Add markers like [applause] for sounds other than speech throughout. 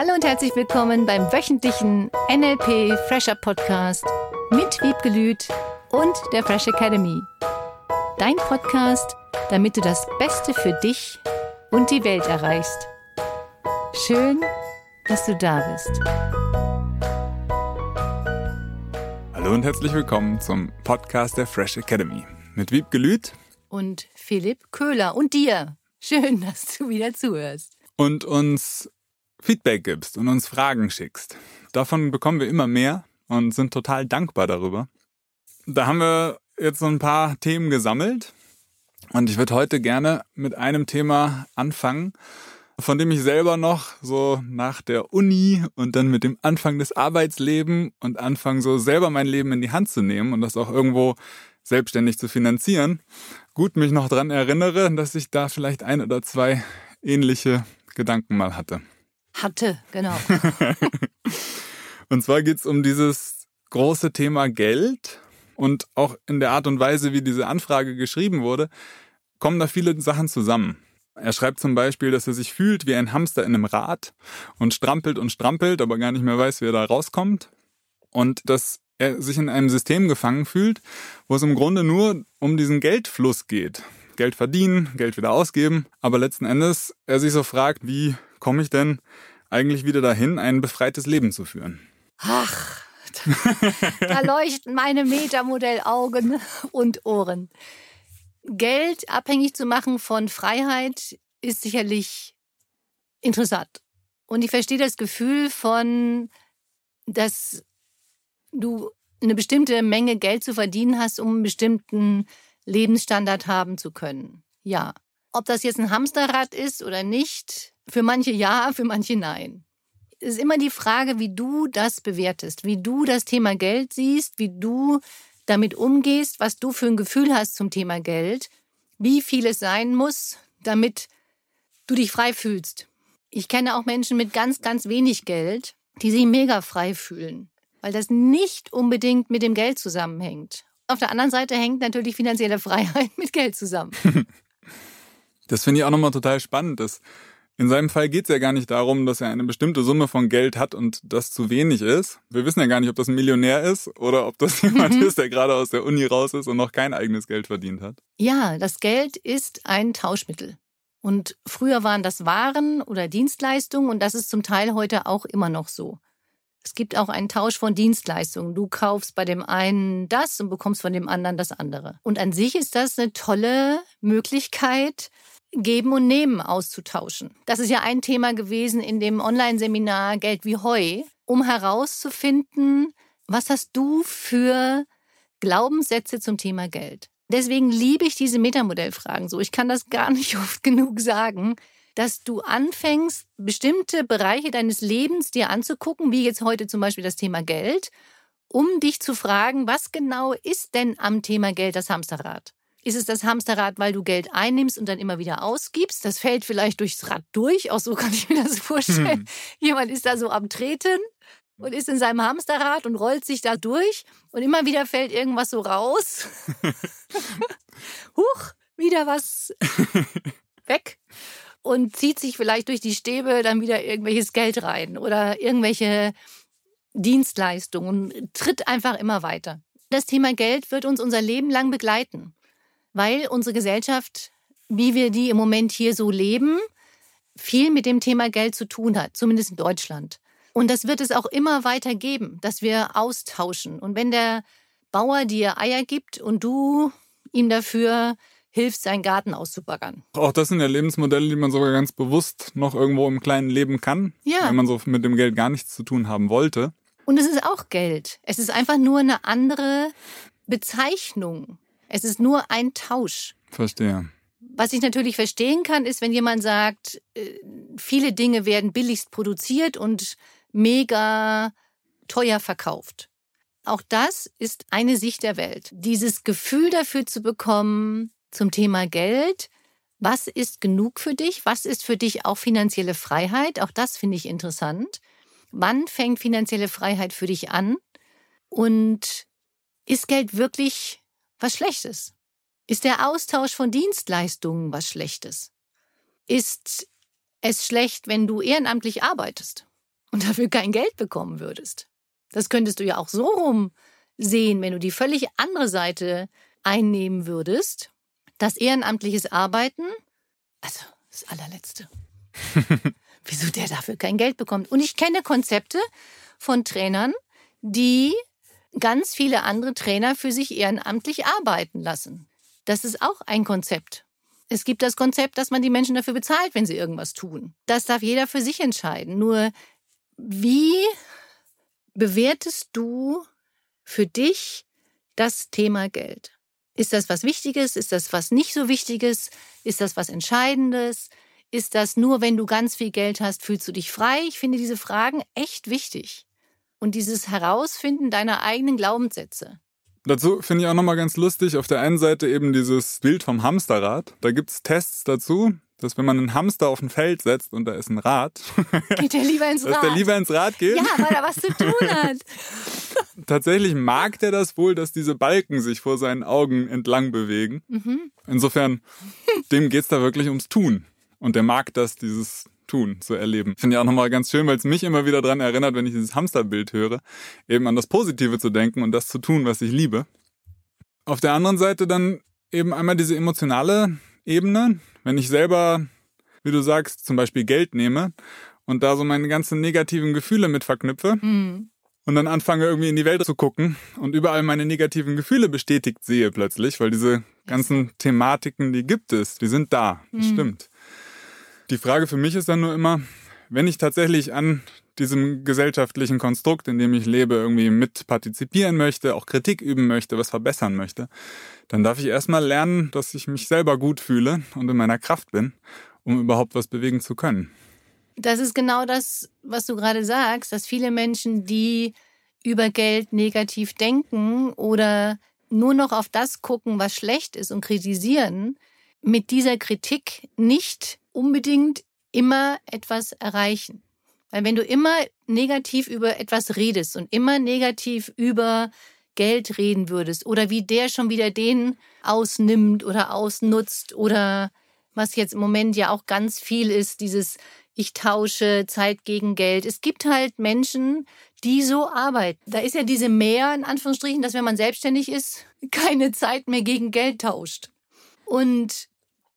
Hallo und herzlich willkommen beim wöchentlichen NLP Fresher Podcast mit Wiebke Lüth und der Fresh Academy. Dein Podcast, damit du das Beste für dich und die Welt erreichst. Schön, dass du da bist. Hallo und herzlich willkommen zum Podcast der Fresh Academy mit Wiebke Lüth und Philipp Köhler und dir. Schön, dass du wieder zuhörst. Und uns Feedback gibst und uns Fragen schickst. Davon bekommen wir immer mehr und sind total dankbar darüber. Da haben wir jetzt so ein paar Themen gesammelt und ich würde heute gerne mit einem Thema anfangen, von dem ich selber noch so nach der Uni und dann mit dem Anfang des Arbeitslebens und anfangen so selber mein Leben in die Hand zu nehmen und das auch irgendwo selbstständig zu finanzieren, gut mich noch dran erinnere, dass ich da vielleicht ein oder zwei ähnliche Gedanken mal hatte. Hatte, genau. [laughs] und zwar geht es um dieses große Thema Geld und auch in der Art und Weise, wie diese Anfrage geschrieben wurde, kommen da viele Sachen zusammen. Er schreibt zum Beispiel, dass er sich fühlt wie ein Hamster in einem Rad und strampelt und strampelt, aber gar nicht mehr weiß, wie er da rauskommt. Und dass er sich in einem System gefangen fühlt, wo es im Grunde nur um diesen Geldfluss geht. Geld verdienen, Geld wieder ausgeben, aber letzten Endes er sich so fragt, wie komme ich denn eigentlich wieder dahin, ein befreites Leben zu führen? Ach, da leuchten meine Metamodellaugen und Ohren. Geld abhängig zu machen von Freiheit ist sicherlich interessant. Und ich verstehe das Gefühl von, dass du eine bestimmte Menge Geld zu verdienen hast, um einen bestimmten Lebensstandard haben zu können. Ja. Ob das jetzt ein Hamsterrad ist oder nicht, für manche ja, für manche nein. Es ist immer die Frage, wie du das bewertest, wie du das Thema Geld siehst, wie du damit umgehst, was du für ein Gefühl hast zum Thema Geld, wie viel es sein muss, damit du dich frei fühlst. Ich kenne auch Menschen mit ganz, ganz wenig Geld, die sich mega frei fühlen, weil das nicht unbedingt mit dem Geld zusammenhängt. Auf der anderen Seite hängt natürlich finanzielle Freiheit [laughs] mit Geld zusammen. Das finde ich auch nochmal total spannend. Dass in seinem Fall geht es ja gar nicht darum, dass er eine bestimmte Summe von Geld hat und das zu wenig ist. Wir wissen ja gar nicht, ob das ein Millionär ist oder ob das [laughs] jemand mhm. ist, der gerade aus der Uni raus ist und noch kein eigenes Geld verdient hat. Ja, das Geld ist ein Tauschmittel. Und früher waren das Waren oder Dienstleistungen und das ist zum Teil heute auch immer noch so. Es gibt auch einen Tausch von Dienstleistungen. Du kaufst bei dem einen das und bekommst von dem anderen das andere. Und an sich ist das eine tolle Möglichkeit, Geben und Nehmen auszutauschen. Das ist ja ein Thema gewesen in dem Online-Seminar Geld wie Heu, um herauszufinden, was hast du für Glaubenssätze zum Thema Geld. Deswegen liebe ich diese Metamodellfragen so. Ich kann das gar nicht [laughs] oft genug sagen, dass du anfängst, bestimmte Bereiche deines Lebens dir anzugucken, wie jetzt heute zum Beispiel das Thema Geld, um dich zu fragen, was genau ist denn am Thema Geld das Hamsterrad? Ist es das Hamsterrad, weil du Geld einnimmst und dann immer wieder ausgibst? Das fällt vielleicht durchs Rad durch. Auch so [laughs] kann ich mir das vorstellen. Hm. Jemand ist da so am Treten und ist in seinem Hamsterrad und rollt sich da durch und immer wieder fällt irgendwas so raus. [laughs] Huch, wieder was weg und zieht sich vielleicht durch die Stäbe dann wieder irgendwelches Geld rein oder irgendwelche Dienstleistungen und tritt einfach immer weiter. Das Thema Geld wird uns unser Leben lang begleiten weil unsere Gesellschaft, wie wir die im Moment hier so leben, viel mit dem Thema Geld zu tun hat, zumindest in Deutschland. Und das wird es auch immer weiter geben, dass wir austauschen. Und wenn der Bauer dir Eier gibt und du ihm dafür hilfst, seinen Garten auszubaggern. Auch das sind ja Lebensmodelle, die man sogar ganz bewusst noch irgendwo im Kleinen leben kann, ja. wenn man so mit dem Geld gar nichts zu tun haben wollte. Und es ist auch Geld. Es ist einfach nur eine andere Bezeichnung. Es ist nur ein Tausch. Verstehe. Was ich natürlich verstehen kann, ist, wenn jemand sagt, äh, viele Dinge werden billigst produziert und mega teuer verkauft. Auch das ist eine Sicht der Welt. Dieses Gefühl dafür zu bekommen zum Thema Geld, was ist genug für dich? Was ist für dich auch finanzielle Freiheit? Auch das finde ich interessant. Wann fängt finanzielle Freiheit für dich an? Und ist Geld wirklich was Schlechtes? Ist der Austausch von Dienstleistungen was Schlechtes? Ist es schlecht, wenn du ehrenamtlich arbeitest? und dafür kein Geld bekommen würdest. Das könntest du ja auch so rum sehen, wenn du die völlig andere Seite einnehmen würdest. Das ehrenamtliches Arbeiten, also das allerletzte. [laughs] Wieso der dafür kein Geld bekommt. Und ich kenne Konzepte von Trainern, die ganz viele andere Trainer für sich ehrenamtlich arbeiten lassen. Das ist auch ein Konzept. Es gibt das Konzept, dass man die Menschen dafür bezahlt, wenn sie irgendwas tun. Das darf jeder für sich entscheiden. Nur wie bewertest du für dich das Thema Geld? Ist das was Wichtiges? Ist das was nicht so Wichtiges? Ist das was Entscheidendes? Ist das nur, wenn du ganz viel Geld hast, fühlst du dich frei? Ich finde diese Fragen echt wichtig. Und dieses Herausfinden deiner eigenen Glaubenssätze. Dazu finde ich auch nochmal ganz lustig, auf der einen Seite eben dieses Bild vom Hamsterrad. Da gibt es Tests dazu, dass wenn man einen Hamster auf ein Feld setzt und da ist ein Rad, [laughs] geht der lieber ins Rad. [laughs] Dass der lieber ins Rad geht. Ja, weil er was zu tun [laughs] hat. Tatsächlich mag der das wohl, dass diese Balken sich vor seinen Augen entlang bewegen. Mhm. Insofern, dem geht es da wirklich ums Tun. Und der mag das, dieses Tun zu erleben. Finde ich auch nochmal ganz schön, weil es mich immer wieder daran erinnert, wenn ich dieses Hamsterbild höre, eben an das Positive zu denken und das zu tun, was ich liebe. Auf der anderen Seite dann eben einmal diese emotionale Ebene. Wenn ich selber, wie du sagst, zum Beispiel Geld nehme und da so meine ganzen negativen Gefühle mit verknüpfe, mhm und dann anfange irgendwie in die Welt zu gucken und überall meine negativen Gefühle bestätigt sehe plötzlich, weil diese ganzen Thematiken, die gibt es, die sind da, das mhm. stimmt. Die Frage für mich ist dann nur immer, wenn ich tatsächlich an diesem gesellschaftlichen Konstrukt, in dem ich lebe, irgendwie mit partizipieren möchte, auch Kritik üben möchte, was verbessern möchte, dann darf ich erstmal lernen, dass ich mich selber gut fühle und in meiner Kraft bin, um überhaupt was bewegen zu können. Das ist genau das, was du gerade sagst, dass viele Menschen, die über Geld negativ denken oder nur noch auf das gucken, was schlecht ist und kritisieren, mit dieser Kritik nicht unbedingt immer etwas erreichen. Weil wenn du immer negativ über etwas redest und immer negativ über Geld reden würdest oder wie der schon wieder den ausnimmt oder ausnutzt oder was jetzt im Moment ja auch ganz viel ist, dieses ich tausche Zeit gegen Geld. Es gibt halt Menschen, die so arbeiten. Da ist ja diese Mehr, in Anführungsstrichen, dass wenn man selbstständig ist, [laughs] keine Zeit mehr gegen Geld tauscht. Und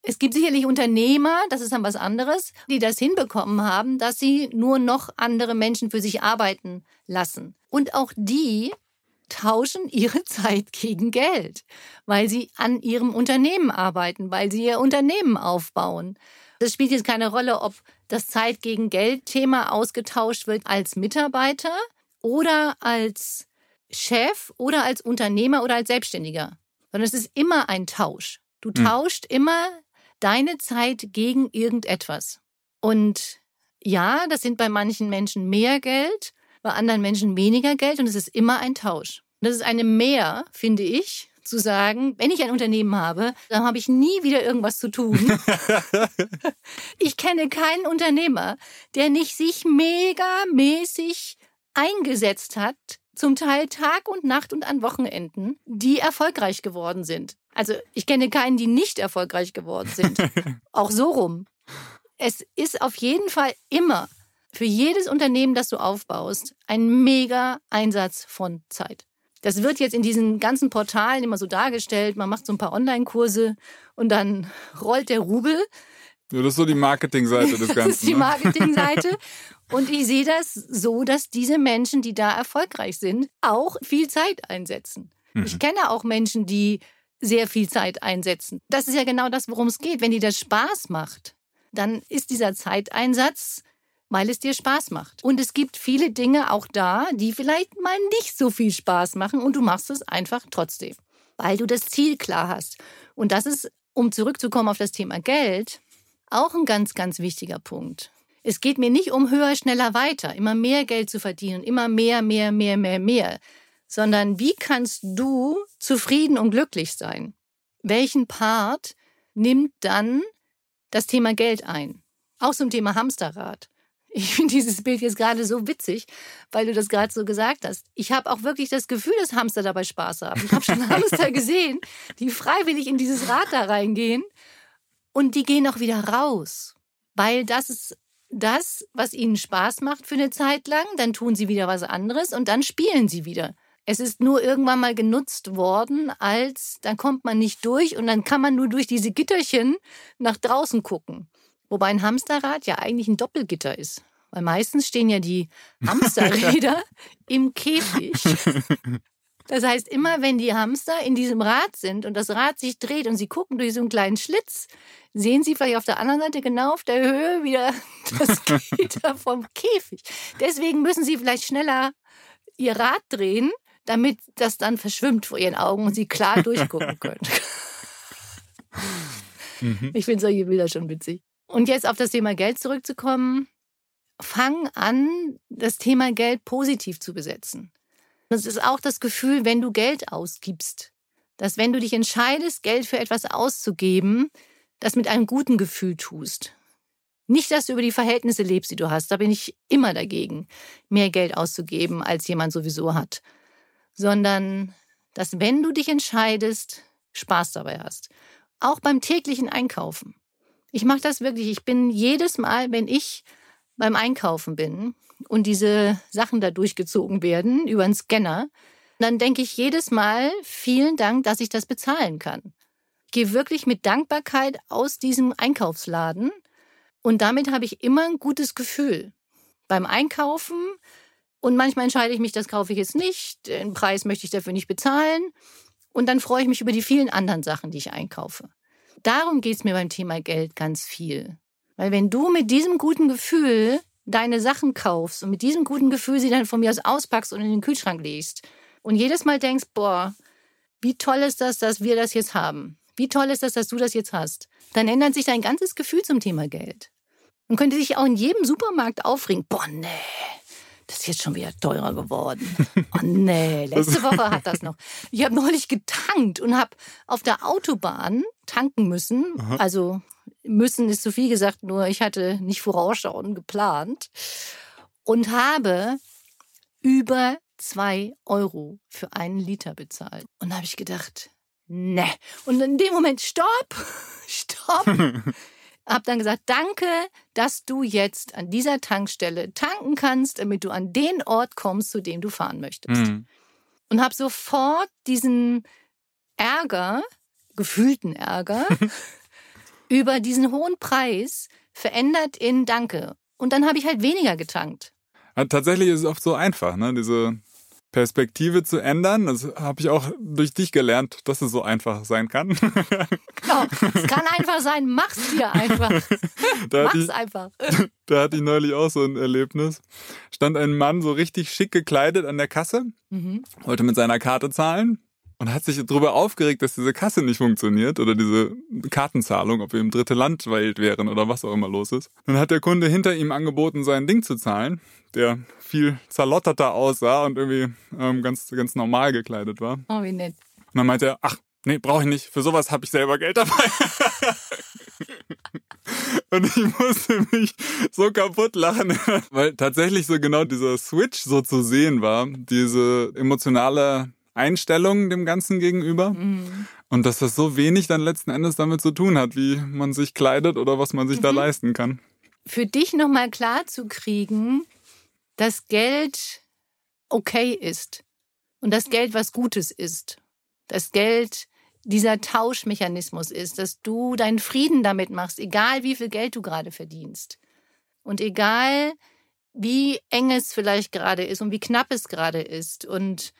es gibt sicherlich Unternehmer, das ist dann was anderes, die das hinbekommen haben, dass sie nur noch andere Menschen für sich arbeiten lassen. Und auch die tauschen ihre [laughs] Zeit gegen Geld, weil sie an ihrem Unternehmen arbeiten, weil sie ihr Unternehmen aufbauen. Das spielt jetzt keine Rolle, ob das Zeit gegen Geld Thema ausgetauscht wird als Mitarbeiter oder als Chef oder als Unternehmer oder als Selbstständiger, sondern es ist immer ein Tausch. Du hm. tauscht immer deine Zeit gegen irgendetwas. Und ja, das sind bei manchen Menschen mehr Geld, bei anderen Menschen weniger Geld und es ist immer ein Tausch. Das ist eine Mehr, finde ich, zu sagen, wenn ich ein Unternehmen habe, dann habe ich nie wieder irgendwas zu tun. [laughs] ich kenne keinen Unternehmer, der nicht sich megamäßig eingesetzt hat, zum Teil Tag und Nacht und an Wochenenden, die erfolgreich geworden sind. Also ich kenne keinen, die nicht erfolgreich geworden sind. [laughs] Auch so rum. Es ist auf jeden Fall immer für jedes Unternehmen, das du aufbaust, ein mega Einsatz von Zeit. Das wird jetzt in diesen ganzen Portalen immer so dargestellt. Man macht so ein paar Online-Kurse und dann rollt der Rubel. Ja, das ist so die Marketingseite des Ganzen. [laughs] das ist die ne? Marketingseite. Und ich sehe das so, dass diese Menschen, die da erfolgreich sind, auch viel Zeit einsetzen. Mhm. Ich kenne auch Menschen, die sehr viel Zeit einsetzen. Das ist ja genau das, worum es geht. Wenn dir das Spaß macht, dann ist dieser Zeiteinsatz weil es dir Spaß macht. Und es gibt viele Dinge auch da, die vielleicht mal nicht so viel Spaß machen und du machst es einfach trotzdem, weil du das Ziel klar hast. Und das ist, um zurückzukommen auf das Thema Geld, auch ein ganz, ganz wichtiger Punkt. Es geht mir nicht um höher, schneller, weiter, immer mehr Geld zu verdienen, immer mehr, mehr, mehr, mehr, mehr, sondern wie kannst du zufrieden und glücklich sein? Welchen Part nimmt dann das Thema Geld ein? Auch zum Thema Hamsterrad. Ich finde dieses Bild jetzt gerade so witzig, weil du das gerade so gesagt hast. Ich habe auch wirklich das Gefühl, dass Hamster dabei Spaß haben. Ich habe schon [laughs] Hamster gesehen, die freiwillig in dieses Rad da reingehen und die gehen auch wieder raus, weil das ist das, was ihnen Spaß macht für eine Zeit lang, dann tun sie wieder was anderes und dann spielen sie wieder. Es ist nur irgendwann mal genutzt worden, als dann kommt man nicht durch und dann kann man nur durch diese Gitterchen nach draußen gucken. Wobei ein Hamsterrad ja eigentlich ein Doppelgitter ist. Weil meistens stehen ja die [laughs] Hamsterräder im Käfig. [laughs] Das heißt, immer wenn die Hamster in diesem Rad sind und das Rad sich dreht und sie gucken durch so einen kleinen Schlitz, sehen sie vielleicht auf der anderen Seite genau auf der Höhe wieder [laughs] das Gitter vom Käfig. Deswegen müssen sie vielleicht schneller ihr Rad drehen, damit das dann verschwimmt vor ihren Augen und sie klar [laughs] durchgucken können. Mhm. Ich finde solche Bilder schon witzig. Und jetzt auf das Thema Geld zurückzukommen. Fang an, das Thema Geld positiv zu besetzen. Das ist auch das Gefühl, wenn du Geld ausgibst, dass wenn du dich entscheidest, Geld für etwas auszugeben, das mit einem guten Gefühl tust. Nicht, dass du über die Verhältnisse lebst, die du hast. Da bin ich immer dagegen, mehr Geld auszugeben, als jemand sowieso hat. Sondern, dass wenn du dich entscheidest, Spaß dabei hast. Auch beim täglichen Einkaufen. Ich mache das wirklich. Ich bin jedes Mal, wenn ich beim Einkaufen bin und diese Sachen da durchgezogen werden über einen Scanner, dann denke ich jedes Mal, vielen Dank, dass ich das bezahlen kann. Ich gehe wirklich mit Dankbarkeit aus diesem Einkaufsladen und damit habe ich immer ein gutes Gefühl. Beim Einkaufen und manchmal entscheide ich mich, das kaufe ich jetzt nicht, den Preis möchte ich dafür nicht bezahlen und dann freue ich mich über die vielen anderen Sachen, die ich einkaufe. Darum geht es mir beim Thema Geld ganz viel. Weil wenn du mit diesem guten Gefühl deine Sachen kaufst und mit diesem guten Gefühl sie dann von mir aus auspackst und in den Kühlschrank legst und jedes Mal denkst, boah, wie toll ist das, dass wir das jetzt haben? Wie toll ist das, dass du das jetzt hast? Dann ändert sich dein ganzes Gefühl zum Thema Geld. Man könnte sich auch in jedem Supermarkt aufregen. Boah, nee, das ist jetzt schon wieder teurer geworden. [laughs] Oh nee, letzte Woche hat das noch. Ich habe neulich getankt und habe auf der Autobahn tanken müssen. Aha. Also müssen ist zu viel gesagt, nur ich hatte nicht vorausschauen geplant und habe über zwei Euro für einen Liter bezahlt. Und da habe ich gedacht, ne. Und in dem Moment, stopp, [laughs] stopp. [laughs] habe dann gesagt, danke, dass du jetzt an dieser Tankstelle tanken kannst, damit du an den Ort kommst, zu dem du fahren möchtest. Mhm. Und habe sofort diesen Ärger, gefühlten Ärger, [laughs] über diesen hohen Preis verändert in Danke. Und dann habe ich halt weniger getankt. Ja, tatsächlich ist es oft so einfach, ne? diese Perspektive zu ändern. Das habe ich auch durch dich gelernt, dass es so einfach sein kann. [laughs] Genau, es kann einfach sein, mach's dir einfach. da mach's ich, einfach. [laughs] Da hatte ich neulich auch so ein Erlebnis. Stand ein Mann so richtig schick gekleidet an der Kasse, mhm. wollte mit seiner Karte zahlen und hat sich darüber aufgeregt, dass diese Kasse nicht funktioniert oder diese Kartenzahlung, ob wir im dritte Land wären oder was auch immer los ist. Dann hat der Kunde hinter ihm angeboten, sein Ding zu zahlen, der viel zerlotterter aussah und irgendwie ähm, ganz, ganz normal gekleidet war. Oh, wie nett. Und dann meinte er, ach, nee, brauche ich nicht, für sowas habe ich selber Geld dabei. [laughs] Und ich musste mich so kaputt lachen, [laughs] weil tatsächlich so genau dieser Switch so zu sehen war, diese emotionale Einstellung dem Ganzen gegenüber. Mhm. Und dass das so wenig dann letzten Endes damit zu tun hat, wie man sich kleidet oder was man sich mhm. da leisten kann. Für dich nochmal klar zu kriegen, dass Geld okay ist und das Geld was Gutes ist. Das Geld dieser Tauschmechanismus ist, dass du deinen Frieden damit machst, egal wie viel Geld du gerade verdienst. Und egal wie eng es vielleicht gerade ist und wie knapp es gerade ist und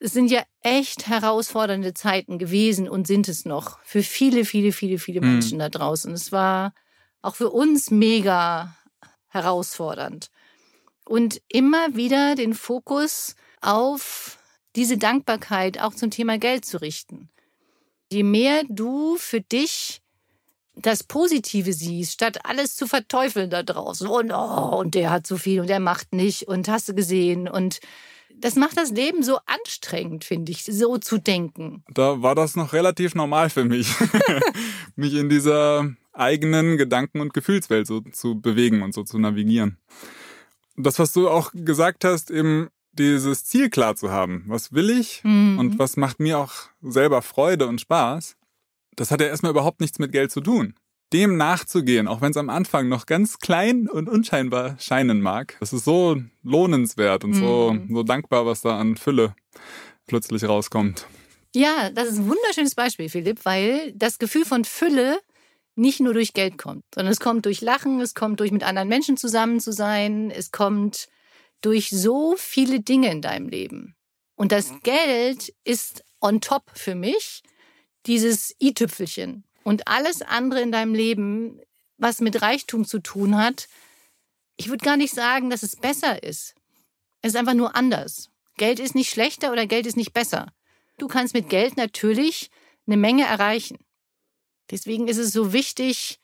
es sind ja echt herausfordernde Zeiten gewesen und sind es noch für viele, viele, viele, viele mhm. Menschen da draußen. Es war auch für uns mega herausfordernd. Und immer wieder den Fokus auf diese Dankbarkeit auch zum Thema Geld zu richten. Je mehr du für dich das Positive siehst, statt alles zu verteufeln da draußen. Und, oh, und der hat so viel und der macht nicht und hast du gesehen und das macht das Leben so anstrengend, finde ich, so zu denken. Da war das noch relativ normal für mich, [laughs] mich in dieser eigenen Gedanken- und Gefühlswelt so zu bewegen und so zu navigieren. Das, was du auch gesagt hast, eben dieses Ziel klar zu haben. Was will ich mhm. und was macht mir auch selber Freude und Spaß? Das hat ja erstmal überhaupt nichts mit Geld zu tun. Dem nachzugehen, auch wenn es am Anfang noch ganz klein und unscheinbar scheinen mag. Das ist so lohnenswert und so, mm. so dankbar, was da an Fülle plötzlich rauskommt. Ja, das ist ein wunderschönes Beispiel, Philipp, weil das Gefühl von Fülle nicht nur durch Geld kommt, sondern es kommt durch Lachen, es kommt durch mit anderen Menschen zusammen zu sein, es kommt durch so viele Dinge in deinem Leben. Und das Geld ist on top für mich dieses i-Tüpfelchen. Und alles andere in deinem Leben, was mit Reichtum zu tun hat, ich würde gar nicht sagen, dass es besser ist. Es ist einfach nur anders. Geld ist nicht schlechter oder Geld ist nicht besser. Du kannst mit Geld natürlich eine Menge erreichen. Deswegen ist es so wichtig,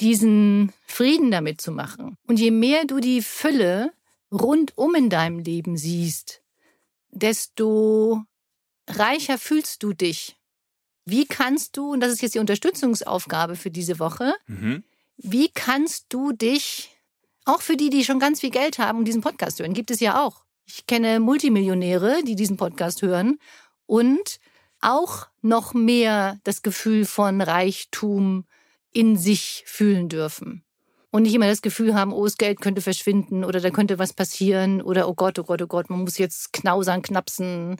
diesen Frieden damit zu machen. Und je mehr du die Fülle rundum in deinem Leben siehst, desto reicher fühlst du dich. Wie kannst du, und das ist jetzt die Unterstützungsaufgabe für diese Woche, mhm. wie kannst du dich, auch für die, die schon ganz viel Geld haben und diesen Podcast hören, gibt es ja auch. Ich kenne Multimillionäre, die diesen Podcast hören und auch noch mehr das Gefühl von Reichtum in sich fühlen dürfen. Und nicht immer das Gefühl haben, oh, das Geld könnte verschwinden oder da könnte was passieren oder oh Gott, oh Gott, oh Gott, man muss jetzt knausern, knapsen,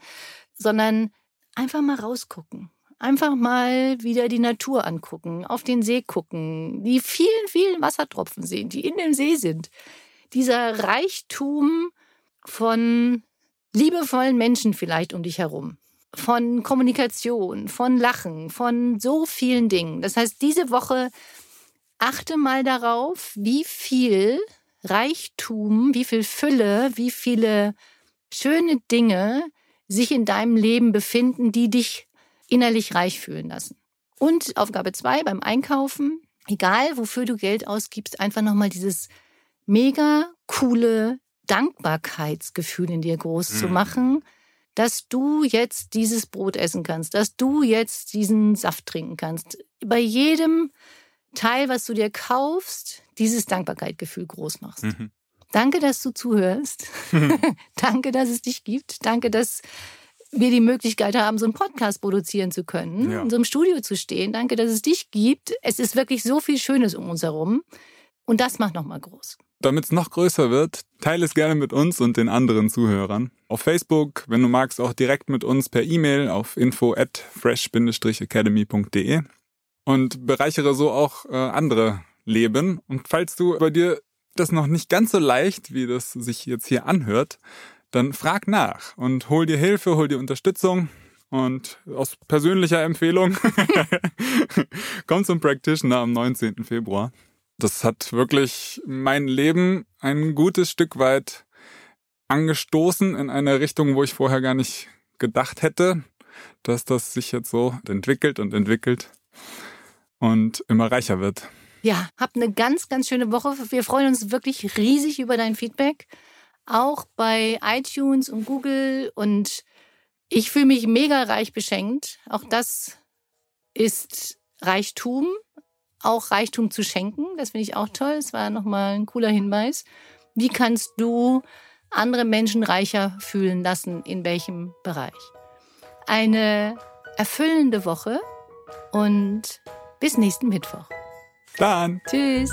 sondern einfach mal rausgucken. Einfach mal wieder die Natur angucken, auf den See gucken, die vielen, vielen Wassertropfen sehen, die in dem See sind. Dieser Reichtum von liebevollen Menschen vielleicht um dich herum von Kommunikation, von Lachen, von so vielen Dingen. Das heißt, diese Woche achte mal darauf, wie viel Reichtum, wie viel Fülle, wie viele schöne Dinge sich in deinem Leben befinden, die dich innerlich reich fühlen lassen. Und Aufgabe zwei beim Einkaufen, egal wofür du Geld ausgibst, einfach nochmal dieses mega coole Dankbarkeitsgefühl in dir groß mhm. zu machen dass du jetzt dieses Brot essen kannst, dass du jetzt diesen Saft trinken kannst. Bei jedem Teil, was du dir kaufst, dieses Dankbarkeitsgefühl groß machst. Mhm. Danke, dass du zuhörst. [laughs] [laughs] Danke, dass es dich gibt. Danke, dass wir die Möglichkeit haben, so einen Podcast produzieren zu können, ja. in so einem Studio zu stehen. Danke, dass es dich gibt. Es ist wirklich so viel Schönes um uns herum. Und das macht nochmal groß. Damit es noch größer wird, teile es gerne mit uns und den anderen Zuhörern. Auf Facebook, wenn du magst, auch direkt mit uns per E-Mail auf info at fresh-academy.de und bereichere so auch äh, andere Leben. Und falls du bei dir das noch nicht ganz so leicht, wie das sich jetzt hier anhört, dann frag nach und hol dir Hilfe, hol dir Unterstützung. Und aus persönlicher Empfehlung, [laughs] komm zum Practitioner am 19. Februar das hat wirklich mein Leben ein gutes Stück weit angestoßen in eine Richtung, wo ich vorher gar nicht gedacht hätte, dass das sich jetzt so entwickelt und entwickelt und immer reicher wird. Ja, habt eine ganz, ganz schöne Woche. Wir freuen uns wirklich riesig über dein Feedback. Auch bei iTunes und Google. Und ich fühle mich mega reich beschenkt. Auch das ist Reichtum auch Reichtum zu schenken. Das finde ich auch toll. Das war nochmal ein cooler Hinweis. Wie kannst du andere Menschen reicher fühlen lassen? In welchem Bereich? Eine erfüllende Woche und bis nächsten Mittwoch. Dann. Tschüss.